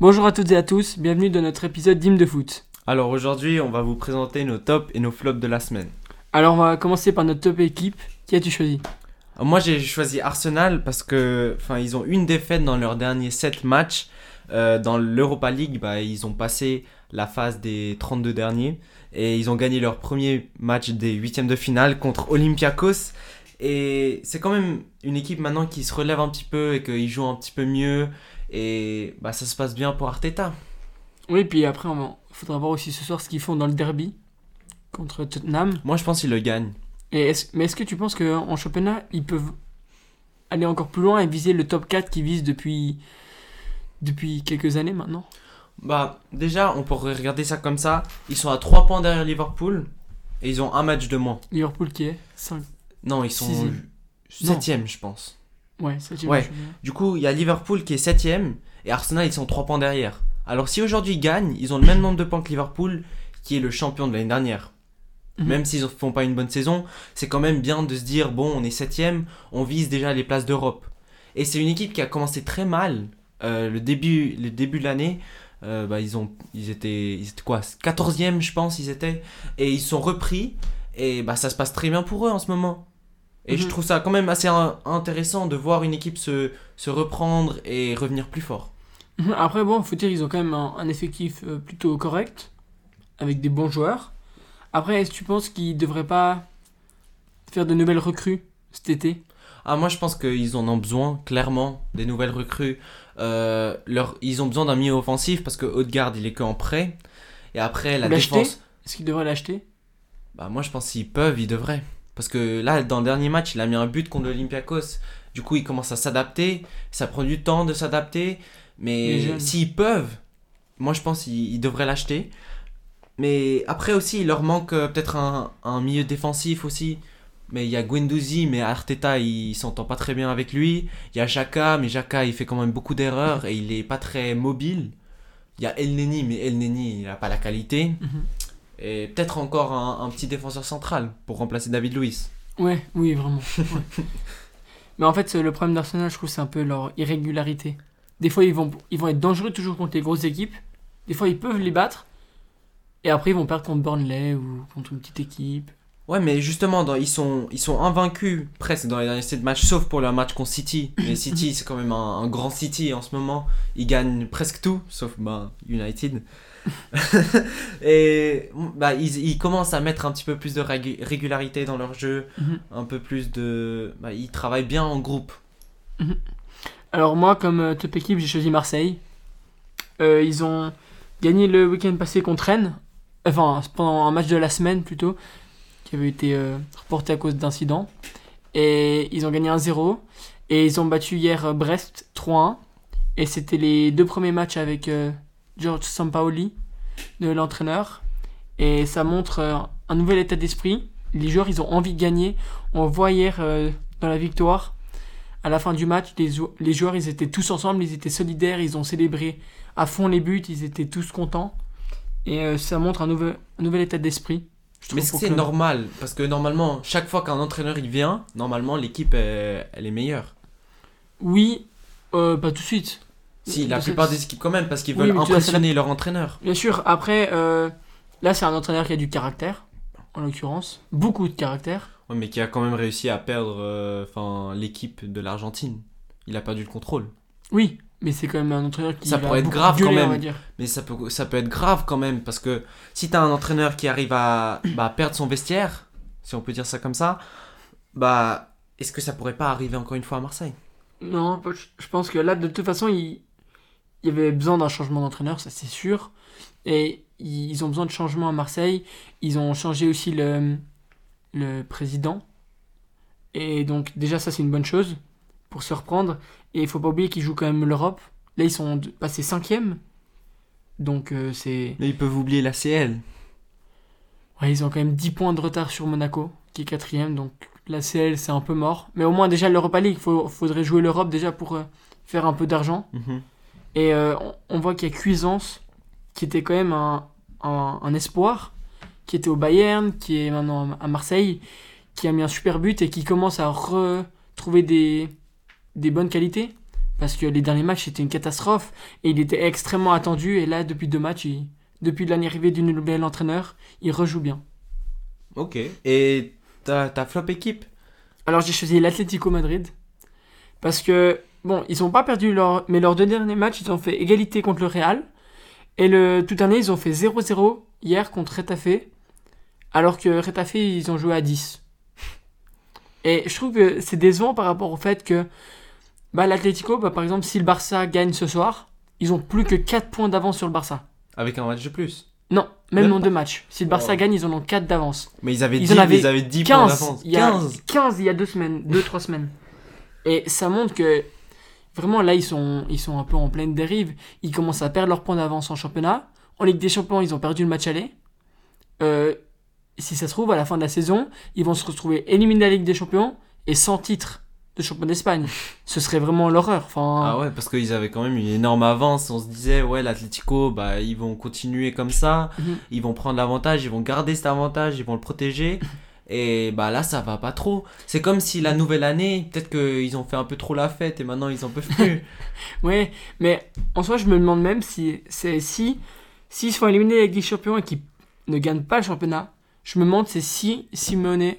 Bonjour à toutes et à tous, bienvenue dans notre épisode d'Hymne de foot. Alors aujourd'hui, on va vous présenter nos tops et nos flops de la semaine. Alors on va commencer par notre top équipe. Qui as-tu choisi? Alors, Moi, j'ai choisi Arsenal parce que, enfin, ils ont une défaite dans leurs derniers 7 matchs. Euh, dans l'Europa League, bah, ils ont passé la phase des 32 derniers et ils ont gagné leur premier match des huitièmes de finale contre Olympiakos. Et c'est quand même une équipe maintenant qui se relève un petit peu et qu'ils jouent un petit peu mieux. Et bah, ça se passe bien pour Arteta. Oui, puis après, il faudra voir aussi ce soir ce qu'ils font dans le derby contre Tottenham. Moi, je pense qu'ils le gagnent. Et est-ce- mais est-ce que tu penses qu'en championnat, ils peuvent aller encore plus loin et viser le top 4 qu'ils visent depuis, depuis quelques années maintenant? Bah, déjà, on pourrait regarder ça comme ça. Ils sont à 3 points derrière Liverpool et ils ont un match de moins. Liverpool qui est 5. Non, ils sont Sixième. Non. 7ème, je pense. Ouais, c'est Ouais. Du coup, il y a Liverpool qui est 7ème et Arsenal, ils sont 3 points derrière. Alors, si aujourd'hui ils gagnent, ils ont le même nombre de points que Liverpool, qui est le champion de l'année dernière. Mhm. Même s'ils ne font pas une bonne saison, c'est quand même bien de se dire bon, on est 7ème, on vise déjà les places d'Europe. Et c'est une équipe qui a commencé très mal. Euh, le, début, le début de l'année, euh, bah, ils, ont, ils, étaient, ils étaient quoi 14e, je pense, ils étaient. Et ils sont repris. Et bah, ça se passe très bien pour eux en ce moment. Et je Mhm. trouve ça quand même assez in- intéressant de voir une équipe se, se reprendre et revenir plus fort. Mhm. Après, bon, faut dire, ils ont quand même un, un effectif euh, plutôt correct, avec des bons joueurs. Après, est-ce que tu penses qu'ils devraient pas faire de nouvelles recrues cet été? Ah, moi je pense qu'ils en ont besoin, clairement, des nouvelles recrues. Euh, leur, ils ont besoin d'un milieu offensif parce que Haute-Garde il est que en prêt. Et après, la défense. Est-ce qu'ils devraient l'acheter? Bah, moi je pense qu'ils peuvent, ils devraient. Parce que là, dans le dernier match, il a mis un but contre l'Olympiakos. Du coup, il commence à s'adapter. Ça prend du temps de s'adapter. Mais s'ils peuvent, moi je pense qu'ils ils devraient l'acheter. Mais après aussi, il leur manque euh, peut-être un, un milieu défensif aussi. Mais il y a Guendouzi, mais Arteta, il s'entend pas très bien avec lui. Il y a Jaka, mais Jaka, il fait quand même beaucoup d'erreurs et il est pas très mobile. Il y a El Neni, mais El Neni, il a pas la qualité. Mhm. Et peut-être encore un, un petit défenseur central pour remplacer David Luiz. Ouais, oui, vraiment. ouais. Mais en fait, le problème d'Arsenal, je trouve, c'est un peu leur irrégularité. Des fois, ils vont, ils vont être dangereux toujours contre les grosses équipes. Des fois, ils peuvent les battre. Et après, ils vont perdre contre Burnley ou contre une petite équipe. Ouais, mais justement, dans- ils, sont, ils sont invaincus presque dans les derniers 7 matchs, sauf pour leur match contre City. Mais City, c'est quand même un, un grand City en ce moment. Ils gagnent presque tout, sauf bah, United. Et bah, ils, ils commencent à mettre un petit peu plus de régu- régularité dans leur jeu, Mhm. un peu plus de. Bah, ils travaillent bien en groupe. Alors moi, comme euh, top équipe, j'ai choisi Marseille. Euh, ils ont gagné le week-end passé contre Rennes. Enfin, pendant un match de la semaine plutôt, qui avait été euh, reporté à cause d'incidents. Et ils ont gagné 1-0. Et ils ont battu hier Brest 3-1. Et c'était les deux premiers matchs avec euh, George Sampaoli, de l'entraîneur. Et ça montre euh, un nouvel état d'esprit. Les joueurs, ils ont envie de gagner. On voit hier euh, dans la victoire à la fin du match, les, jou- les joueurs, ils étaient tous ensemble, ils étaient solidaires, ils ont célébré à fond les buts, ils étaient tous contents. Et euh, ça montre un nouvel, un nouvel état d'esprit. Mais c'est que- normal, parce que normalement, chaque fois qu'un entraîneur il vient, normalement l'équipe elle, elle est meilleure. Oui, euh, pas tout de suite. Si, la plupart des équipes quand même, parce qu'ils Oui, veulent impressionner leur entraîneur. Bien sûr, après, euh, là, c'est un entraîneur qui a du caractère, en l'occurrence. Beaucoup de caractère. Ouais, mais qui a quand même réussi à perdre euh, l'équipe de l'Argentine. Il a perdu le contrôle. Oui, mais c'est quand même un entraîneur qui Ça pourrait être grave quand gueuler, même. on va dire. Mais ça peut, ça peut être grave quand même, parce que si t'as un entraîneur qui arrive à bah, perdre son vestiaire, si on peut dire ça comme ça, bah est-ce que ça pourrait pas arriver encore une fois à Marseille? Non, je pense que là, de toute façon, il, il y avait besoin d'un changement d'entraîneur, ça c'est sûr. Et ils ont besoin de changement à Marseille. Ils ont changé aussi le, le président. Et donc, déjà, ça c'est une bonne chose pour se reprendre. Et il faut pas oublier qu'ils jouent quand même l'Europe. Là, ils sont passés cinquième. Donc, euh, c'est. Mais ils peuvent oublier la CL. Ouais, ils ont quand même 10 points de retard sur Monaco, qui est quatrième. Donc, la CL, c'est un peu mort. Mais au moins, déjà, l'Europa League, il faudrait jouer l'Europe déjà pour euh, faire un peu d'argent. Mhm. Et euh, on, voit qu'il y a Cuisance, qui était quand même un, un, un espoir, qui était au Bayern, qui est maintenant à Marseille, qui a mis un super but et qui commence à retrouver des, des bonnes qualités. Parce que les derniers matchs, c'était une catastrophe. Et il était extrêmement attendu. Et là, depuis deux matchs, il- depuis l'arrivée du nouvel entraîneur, il rejoue bien. Ok. Et ta flop équipe? Alors j'ai choisi l'Atlético Madrid. Parce que, bon, ils n'ont pas perdu leur... Mais leurs deux derniers matchs, ils ont fait égalité contre le Real. Et le tout dernier, ils ont fait 0-0 hier contre Retafe. Alors que Retafe, ils ont joué à 10. Et je trouve que c'est décevant par rapport au fait que bah, l'Atlético, bah, par exemple, si le Barça gagne ce soir, ils ont plus que 4 points d'avance sur le Barça. Avec un match de plus. Non, même Même en pas deux matchs. Si le Barça Oh. gagne, ils en ont 4 d'avance. Mais ils avaient Ils 10, en avaient ils avaient 10 points 15 d'avance. il, y a, 15 15 il y a deux semaines, deux, trois semaines. Et ça montre que vraiment là, ils sont, ils sont un peu en pleine dérive. Ils commencent à perdre leur points d'avance en championnat. En Ligue des Champions, ils ont perdu le match aller. Euh, si ça se trouve, à la fin de la saison, ils vont se retrouver éliminés de la Ligue des Champions et sans titre de champion d'Espagne. Ce serait vraiment l'horreur. Enfin, Ah ouais, parce qu'ils avaient quand même une énorme avance. On se disait, ouais, l'Atlético, bah, ils vont continuer comme ça. Mhm. Ils vont prendre l'avantage, ils vont garder cet avantage, ils vont le protéger. Et bah là, ça va pas trop. C'est comme si la nouvelle année, peut-être qu'ils ont fait un peu trop la fête et maintenant ils en peuvent plus. Ouais, mais en soi, je me demande même si c'est si s'ils sont éliminés avec des champions et qu'ils ne gagnent pas le championnat, je me demande c'est si Simone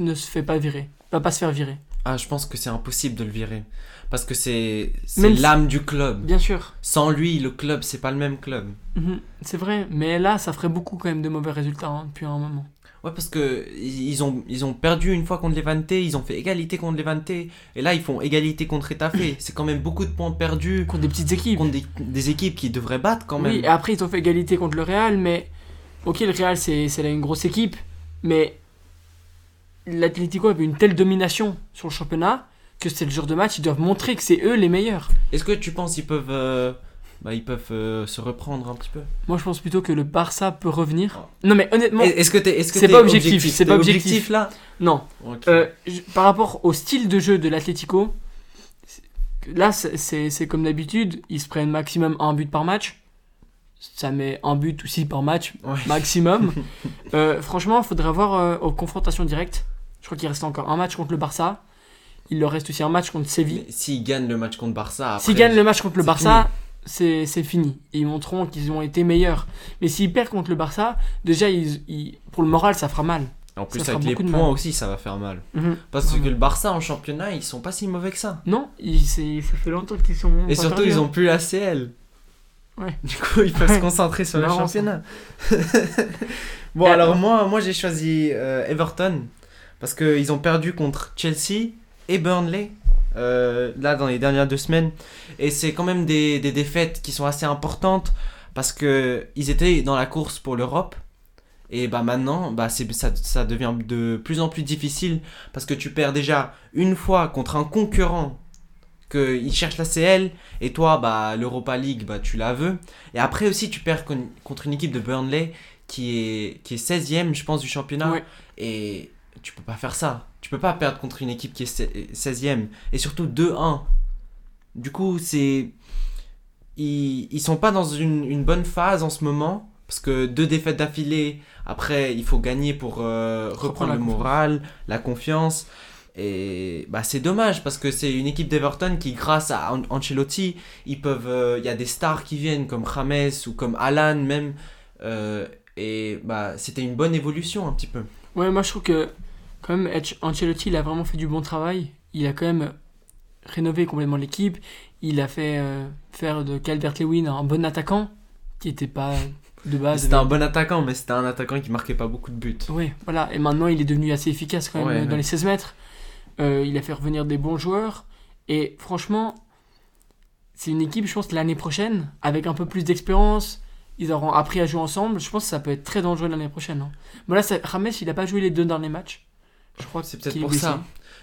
ne se fait pas virer, va pas se faire virer. ah, je pense que c'est impossible de le virer. Parce que c'est si- l'âme du club. Bien sûr, Sans lui, le club, c'est pas le même club. Mhm, c'est vrai, mais là, ça ferait beaucoup quand même de mauvais résultats hein, depuis un moment. Ouais, parce que ils ont, ils ont perdu une fois contre Levante, ils ont fait égalité contre Levante, et là ils font égalité contre Retafe. c'est quand même beaucoup de points perdus Contre des petites équipes. contre des, des équipes qui devraient battre quand même. Oui, et après, ils ont fait égalité contre le Real, mais ok, le Real, c'est là une grosse équipe, mais l'Atlético avait une telle domination sur le championnat que c'est le genre de match, ils doivent montrer que c'est eux les meilleurs. Est-ce que tu penses qu'ils peuvent, euh, bah, ils peuvent euh, se reprendre un petit peu Moi, je pense plutôt que le Barça peut revenir. Non, mais honnêtement, Est-ce que est-ce que C'est pas objectif, c'est pas objectif. là? Non. Euh, je- par rapport au style de jeu de l'Atlético, là, c'est- comme d'habitude, ils se prennent maximum un but par match. Ça met un but aussi par match, Ouais. maximum. Euh, franchement, il faudrait voir aux confrontations directes. Je crois qu'il reste encore un match contre le Barça. Il leur reste aussi un match contre Séville. S'ils gagnent le match contre Barça, S'ils gagnent le match contre le Barça, c'est fini. Et ils montreront qu'ils ont été meilleurs. Mais s'ils perdent contre le Barça, déjà, ils- ils- pour le moral, ça fera mal. en plus ça fera avec les beaucoup de points mal. aussi, ça va faire mal. Mhm. Parce que le Barça en championnat, ils sont pas si mauvais que ça. Non, il- ça fait longtemps qu'ils sont. Et surtout, perdus, ils hein. ont plus la CL. Ouais. Du coup, ils peuvent se concentrer sur le championnat. bon, Et alors moi, moi j'ai choisi euh, Everton. Parce qu'ils ont perdu contre Chelsea et Burnley. Euh, là, dans les dernières deux semaines. Et c'est quand même des, des défaites qui sont assez importantes. Parce que ils étaient dans la course pour l'Europe. Et bah maintenant, bah c'est, ça, ça devient de plus en plus difficile. Parce que tu perds déjà une fois contre un concurrent qu'il cherche la CL et toi bah l'Europa League bah tu la veux et après aussi tu perds con- contre une équipe de Burnley qui est qui est 16e je pense du championnat et tu peux pas faire ça tu peux pas perdre contre une équipe qui est se- 16e et surtout 2-1 du coup c'est ils, ils sont pas dans une, une bonne phase en ce moment. Parce que deux défaites d'affilée après il faut gagner pour euh, reprendre le confiance. moral la confiance. Et bah c'est dommage parce que c'est une équipe d'Everton qui grâce à An- Ancelotti ils peuvent euh, il y a des stars qui viennent comme James ou comme Alan même. Euh, et bah c'était une bonne évolution un petit peu. Ouais, moi je trouve que quand même Anc- Ancelotti il a vraiment fait du bon travail. Il a quand même rénové complètement l'équipe. Il a fait euh, faire de Calvert-Lewin un bon attaquant qui était pas de base. c'était un bon attaquant mais c'était un attaquant qui marquait pas beaucoup de buts Ouais, voilà. Et maintenant il est devenu assez efficace quand même Ouais, euh, ouais. dans les 16 mètres. Euh, il a fait revenir des bons joueurs. Et franchement, c'est une équipe, je pense, l'année prochaine, avec un peu plus d'expérience. Ils auront appris à jouer ensemble. Je pense que ça peut être très dangereux l'année prochaine. hein. Bon, là, ça- Rames, il a pas joué les deux derniers matchs. Je crois c'est peut-être pour ça.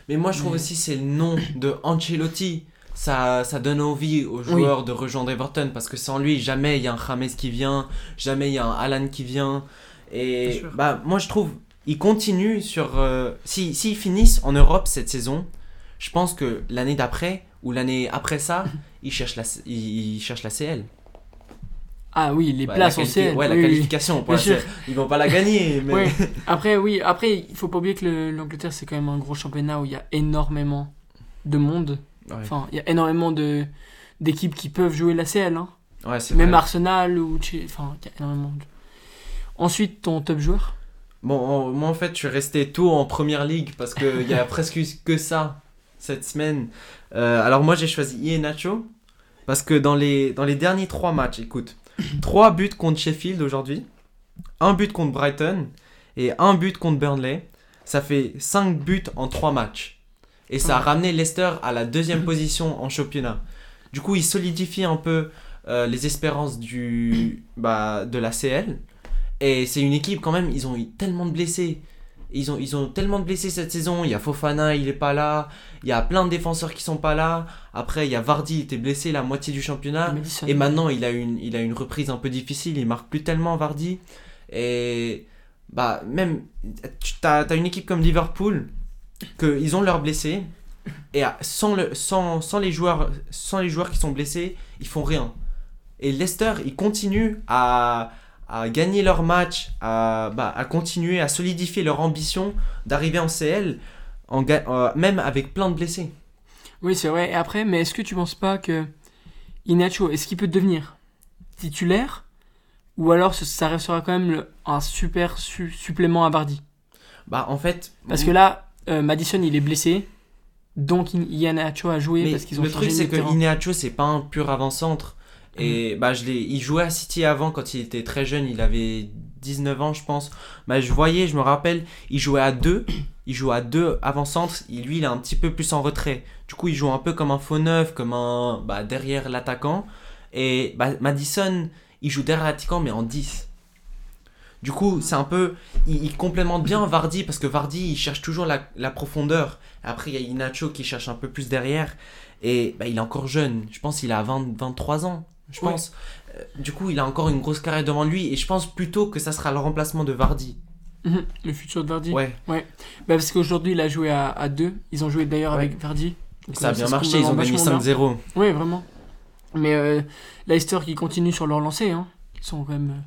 Mais moi je trouve aussi c'est le nom de Ancelotti. Ça, ça donne envie aux joueurs de rejoindre Everton parce que sans lui jamais il y a un James qui vient jamais il y a un Alan qui vient. Et bah moi je trouve ils continuent sur euh, si s'ils finissent en Europe cette saison je pense que l'année d'après ou l'année après ça ils cherchent la ils, ils cherchent la CL Ah oui, les Bah, places la en CL. ouais la oui, oui. qualification pour la. CL. ils vont pas la gagner mais Ouais. Après, oui, après, il faut pas oublier que le- l'Angleterre, c'est quand même un gros championnat où il y a énormément de monde. Ouais, Enfin, il y a énormément de d'équipes qui peuvent jouer la CL. Hein. Ouais, Même vrai. Arsenal ou enfin, il y a énormément de... Ensuite, ton top joueur? Bon, moi en fait, je suis resté tôt en première ligue parce qu'il y a presque que ça cette semaine. Euh, alors moi j'ai choisi Iheanacho parce que dans les, dans les derniers trois matchs, écoute, trois buts contre Sheffield aujourd'hui, un but contre Brighton et un but contre Burnley. Ça fait 5 buts en 3 matchs. Et ça a ramené Leicester à la deuxième position en championnat. Du coup, il solidifie un peu euh, les espérances du, bah, de la CL. Et c'est une équipe quand même, ils ont eu tellement de blessés. Ils ont, ils ont tellement de blessés cette saison. Il y a Fofana, il est pas là. Il y a plein de défenseurs qui sont pas là. Après, il y a Vardy, il était blessé la moitié du championnat. Madison. Et maintenant, il a une, il a une reprise un peu difficile. Il marque plus tellement Vardy. Et bah même, tu as, une équipe comme Liverpool que ils ont leurs blessés. Et sans, le, sans, sans, les joueurs, sans les joueurs qui sont blessés, ils font rien. Et Leicester, ils continuent à, à gagner leur match, à, bah, à continuer à solidifier leur ambition d'arriver en CL, en, euh, même avec plein de blessés. Oui, c'est vrai. Et après, mais est-ce que tu penses pas que Inacho, est-ce qu'il peut devenir titulaire ou alors ça restera quand même le- un super su- supplément à Vardy? Bah en fait, Parce que là, euh, Madison il est blessé, donc In- Iheanacho a joué Mais parce qu'ils ont le truc, c'est que. Ineacho, c'est pas un pur avant-centre. Mm. Et bah, je il jouait à City avant quand il était très jeune, il avait 19 ans, je pense. Bah, je voyais, je me rappelle, il jouait à deux. Il joue à deux avant-centre. Il- Lui, il est un petit peu plus en retrait. Du coup, il joue un peu comme un faux neuf, comme un bah, derrière l'attaquant. Et bah, Madison, il joue derrière l'attaquant, mais en 10. Du coup, c'est un peu. Il, il complémente bien Vardy parce que Vardy, il cherche toujours la, la profondeur. Après, il y a Inacho qui cherche un peu plus derrière. Et bah, il est encore jeune. Je pense qu'il a 20, 23 ans. Je Ouais. pense. Euh, Du coup, il a encore une grosse carrière devant lui. Et je pense plutôt que ça sera le remplacement de Vardy. Mhm, le futur de Vardy. Ouais. Bah, parce qu'aujourd'hui il a joué à, à deux. Ils ont joué d'ailleurs Ouais. avec Vardy. Donc, Ça a euh, bien marché. Ils ont gagné vachement bien. 5-0. Oui, vraiment. Mais euh, Leicester qui continue sur leur lancée, hein. Ils sont quand même euh,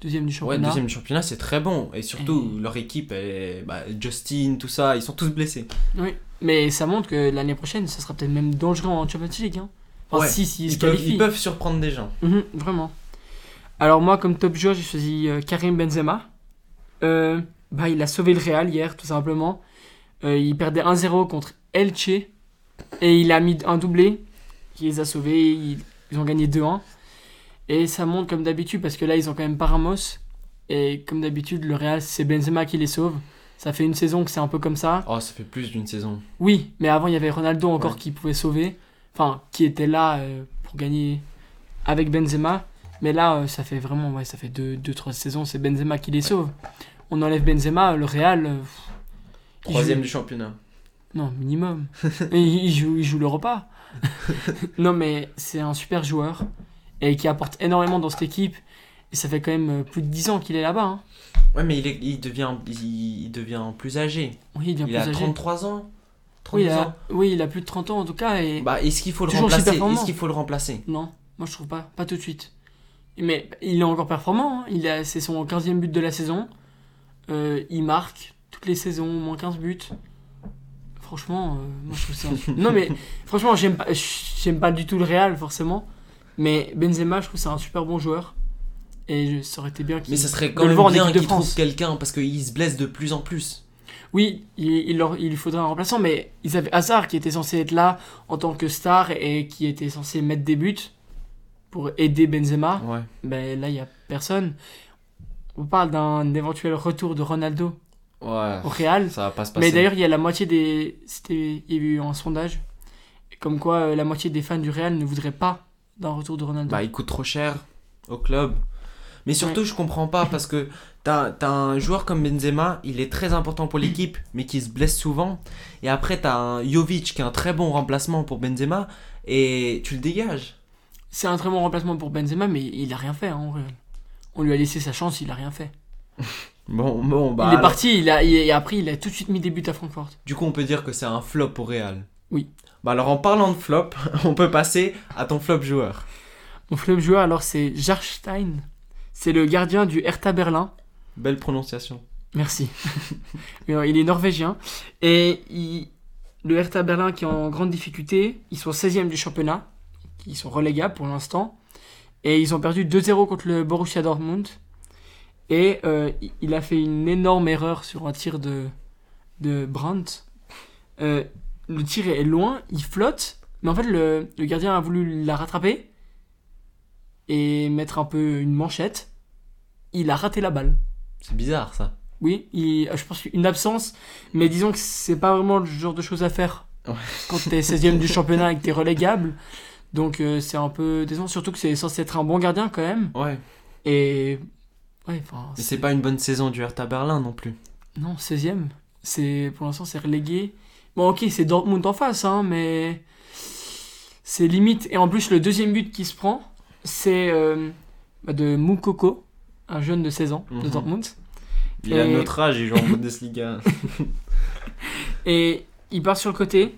deuxième du Ouais, championnat. deuxième du championnat, c'est très bon. Et surtout, leur équipe, elle est- bah, Justin, tout ça, ils sont tous blessés. Oui. Mais ça montre que l'année prochaine, ça sera peut-être même dangereux en Champions League. Hein. Enfin, Ouais. si, si, ils se Ils peuvent, qualifient. ils peuvent surprendre des gens. Mhm, vraiment. Alors moi, comme top joueur, j'ai choisi euh, Karim Benzema. Euh, bah, il a sauvé le Real hier, tout simplement. Euh, il perdait 1-0 contre Elche. Et il a mis un doublé qui les a sauvés. Ils, ils ont gagné 2-1. Et ça monte comme d'habitude, parce que là, ils ont quand même Paramos. Et comme d'habitude, le Real, c'est Benzema qui les sauve. Ça fait une saison que c'est un peu comme ça. Oh, ça fait plus d'une saison. Oui, mais avant il y avait Ronaldo encore Ouais. qui pouvait sauver, enfin qui était là euh, pour gagner avec Benzema. Mais là, euh, ça fait vraiment, ouais, ça fait 2-3 deux, deux, trois saisons, c'est Benzema qui les sauve. On enlève Benzema, le Real. euh, il Troisième joue- du championnat. Non, minimum. Il, il joue, il joue le repas. non, mais c'est un super joueur et qui apporte énormément dans cette équipe. Et ça fait quand même plus de 10 ans qu'il est là-bas. hein. Ouais, mais il, est- il, devient, il, il devient plus âgé. Oui, il devient Il plus a âgé. 33 ans. Oui, 32 il a, ans. oui, il a plus de 30 ans en tout cas. Et... Bah, est-ce qu'il faut le remplacer? Est-ce qu'il faut le remplacer? Non, moi je trouve pas, pas tout de suite. Mais il est encore performant, hein. il a, c'est son 15e but de la saison. Euh, il marque toutes les saisons, au moins 15 buts. Franchement, euh, moi je trouve ça. non mais franchement, j'aime pas, j'aime pas du tout le Real forcément. Mais Benzema, je trouve c'est un super bon joueur. Et je- ça aurait été bien qu'il. Mais ça serait quand même bien qu'il trouve quelqu'un parce qu'il se blesse de plus en plus. Oui, il, il, leur, il lui faudrait un remplaçant, mais ils avaient Hazard qui était censé être là en tant que star et qui était censé mettre des buts pour aider Benzema. Ouais. Ben là, il n'y a personne. On parle d'un éventuel retour de Ronaldo Ouais. au Real. Ça va pas se passer. Mais d'ailleurs, il y a la moitié des. C'était... Il y a eu un sondage. Comme quoi, euh, la moitié des fans du Real ne voudraient pas d'un retour de Ronaldo. Bah, il coûte trop cher au club. Mais surtout, je comprends pas parce que t'as as un joueur comme Benzema, il est très important pour l'équipe, mais qui se blesse souvent. Et après, t'as un Jovic qui est un très bon remplacement pour Benzema, et tu le dégages. C'est un très bon remplacement pour Benzema, mais il a rien fait hein. On lui a laissé sa chance, il a rien fait. Bon, bon, bah. il est alors, parti, il a, il- et après, il a tout de suite mis des buts à Francfort. Du coup, on peut dire que c'est un flop au Real. Oui. Bah, alors, en parlant de flop, on peut passer à ton flop joueur. Mon flop joueur, alors, c'est Jarstein. C'est le gardien du Hertha Berlin. Belle prononciation. Merci. Non, il est norvégien. Et il- le Hertha Berlin qui est en grande difficulté. Ils sont 16e du championnat. Ils sont relégables pour l'instant. Et ils ont perdu 2-0 contre le Borussia Dortmund. Et euh, il a fait une énorme erreur sur un tir de, de Brandt. Euh, le tir est loin, il flotte. Mais en fait, le, le gardien a voulu la rattraper. Et mettre un peu une manchette. Il a raté la balle. C'est bizarre ça. Oui, il, je pense qu'une absence, mais disons que c'est pas vraiment le genre de choses à faire Ouais. quand t'es 16ème du championnat et que t'es relégable. Donc euh, c'est un peu décevant, surtout que c'est censé être un bon gardien quand même. Ouais. Et. Ouais, enfin. C'est pas une bonne saison du Hertha Berlin non plus. Non, 16ème. C'est, pour l'instant, c'est relégué. Bon, ok, c'est Dortmund en face, hein, mais. C'est limite. Et en plus, le deuxième but qui se prend, c'est euh, bah, de Moukoko, un jeune de 16 ans de Mhm. Dortmund. Il a Et- notre âge, il joue en Bundesliga. Et il part sur le côté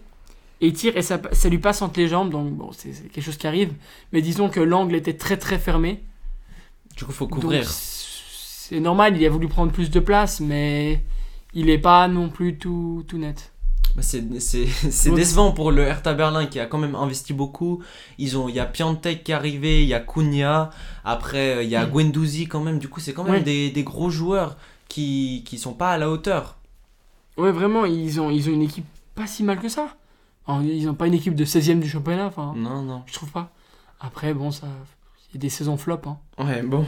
et il tire et ça, ça lui passe entre les jambes. Donc bon, c'est quelque chose qui arrive. Mais disons que l'angle était très très fermé. du coup, faut couvrir. c'est normal, il a voulu prendre plus de place, mais il est pas non plus tout, tout net. Bah, c'est décevant pour le Hertha Berlin qui a quand même investi beaucoup. Ils ont, il y a Piantek qui est arrivé, il y a Cunha, après euh, il y a Guendouzi quand même. Du coup, c'est quand même Ouais. des, des gros joueurs qui qui sont pas à la hauteur. Ouais, vraiment, ils ont, ils ont une équipe pas si mal que ça. Alors, ils ont pas une équipe de 16ème du championnat, enfin, Non, non. je trouve pas. Après, bon, ça. Il y a des saisons flop. Hein. Ouais, bon.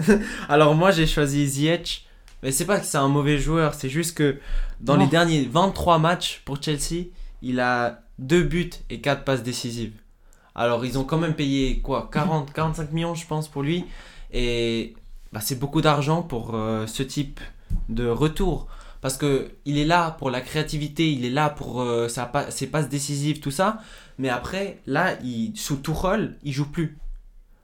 Alors moi j'ai choisi Ziyech, mais c'est pas que c'est un mauvais joueur, c'est juste que dans Non. les derniers 23 matchs pour Chelsea, il a 2 buts et 4 passes décisives. Alors ils ont quand même payé quoi 40 45 millions je pense pour lui et bah, c'est beaucoup d'argent pour euh, ce type de retour parce que il est là pour la créativité, il est là pour euh, sa ses passes décisives tout ça, mais après là il sous Tuchel, il joue plus.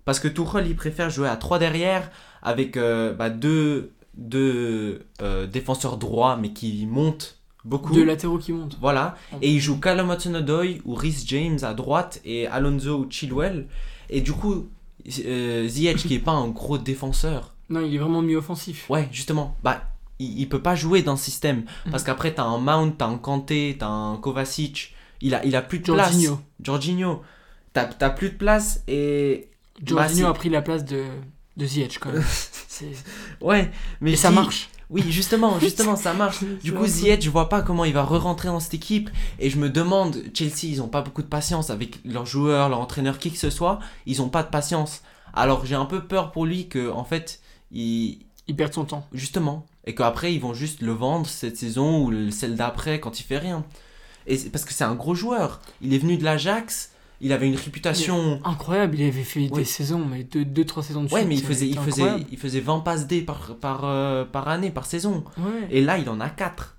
Parce que Tuchel, il préfère jouer à 3 derrière avec euh, bah, deux, deux euh, défenseurs droits mais qui montent beaucoup. Deux latéraux qui montent. Voilà. Et il joue Callum Hudson-Odoi ou Rhys James à droite et Alonso ou Chilwell. Et du coup, euh, Ziyech qui est pas un gros défenseur. Non, il est vraiment mieux offensif. Ouais, justement. Bah, il, il peut pas jouer dans ce système. Parce qu'après, t'as un Mount, t'as un Kanté, t'as un Kovacic. Il a, il a plus de Jorginho. place. Jorginho. T'as t'as plus de place et. Jorginho Bah, a pris la place de, de Ziyech quand même. Ouais, mais Et ça marche. Oui, justement, justement, ça marche. Du coup, Ziyech, je vois pas comment il va re-rentrer dans cette équipe. Et je me demande, Chelsea, ils ont pas beaucoup de patience avec leurs joueurs, leur entraîneur, qui que ce soit. Ils ont pas de patience. Alors j'ai un peu peur pour lui que, en fait, il, Il perd son temps. justement, et qu'après ils vont juste le vendre cette saison ou le- celle d'après quand il fait rien. Et c'est- parce que c'est un gros joueur. Il est venu de l'Ajax. Il avait une réputation. Incroyable, il avait fait Ouais. des saisons, mais 2-3 deux, trois saisons de Ouais, suite, mais il faisait, il faisait, il faisait 20 passes D par, par, euh, par année, par saison. Ouais. Et là, il en a 4.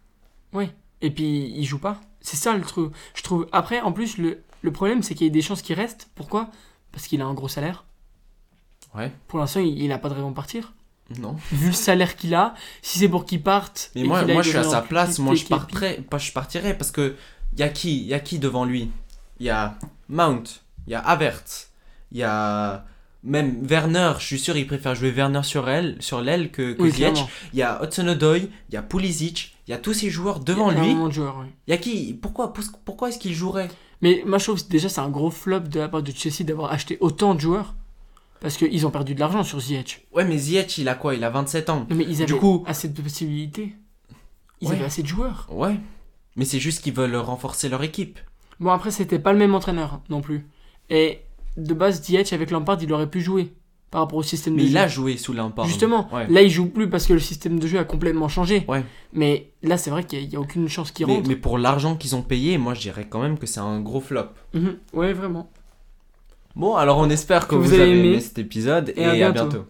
Et puis il joue pas. C'est ça le truc. Je trouve. Après, en plus, le, le problème, c'est qu'il y a des chances qu'il reste. Pourquoi? Parce qu'il a un gros salaire. Ouais. Pour l'instant, il il a pas de raison de partir. Non. Vu le salaire qu'il a, si c'est pour qu'il parte. Mais moi, je suis à sa place, moi je partirais, pas je partirais parce que y a qui, y a qui devant lui? Il y a Mount, il y a Havertz, il y a même Werner, je suis sûr il préfère jouer Werner sur elle, sur l'aile que, que Oui. Il y a Hudson-Odoi, il y a Pulisic, il y a tous ces joueurs devant Il y a lui. de joueurs, ouais. Il y a qui Pourquoi pourquoi est-ce qu'il jouerait? Mais moi, je trouve que déjà, c'est un gros flop de la part de Chelsea d'avoir acheté autant de joueurs. Parce qu'ils ont perdu de l'argent sur Ziyech. Ouais, mais Ziyech, il a quoi? Il a 27 ans. Mais ils Du avaient coup- assez de possibilités. Ils Ouais. avaient assez de joueurs. Ouais. Mais c'est juste qu'ils veulent renforcer leur équipe. Bon, après, c'était pas le même entraîneur non plus. Et de base, Ziyech avec Lampard, il aurait pu jouer par rapport au système Mais de il jeu. a joué sous l'impact. Justement, Ouais. là, il joue plus parce que le système de jeu a complètement changé. Ouais. Mais là, c'est vrai qu'il n'y a, aucune chance qu'il Mais, rentre. mais pour l'argent qu'ils ont payé, moi je dirais quand même que c'est un gros flop. Mhm. Ouais, vraiment. Bon, alors on espère que, Que vous, vous avez aimé. aimé cet épisode et, Et à bientôt.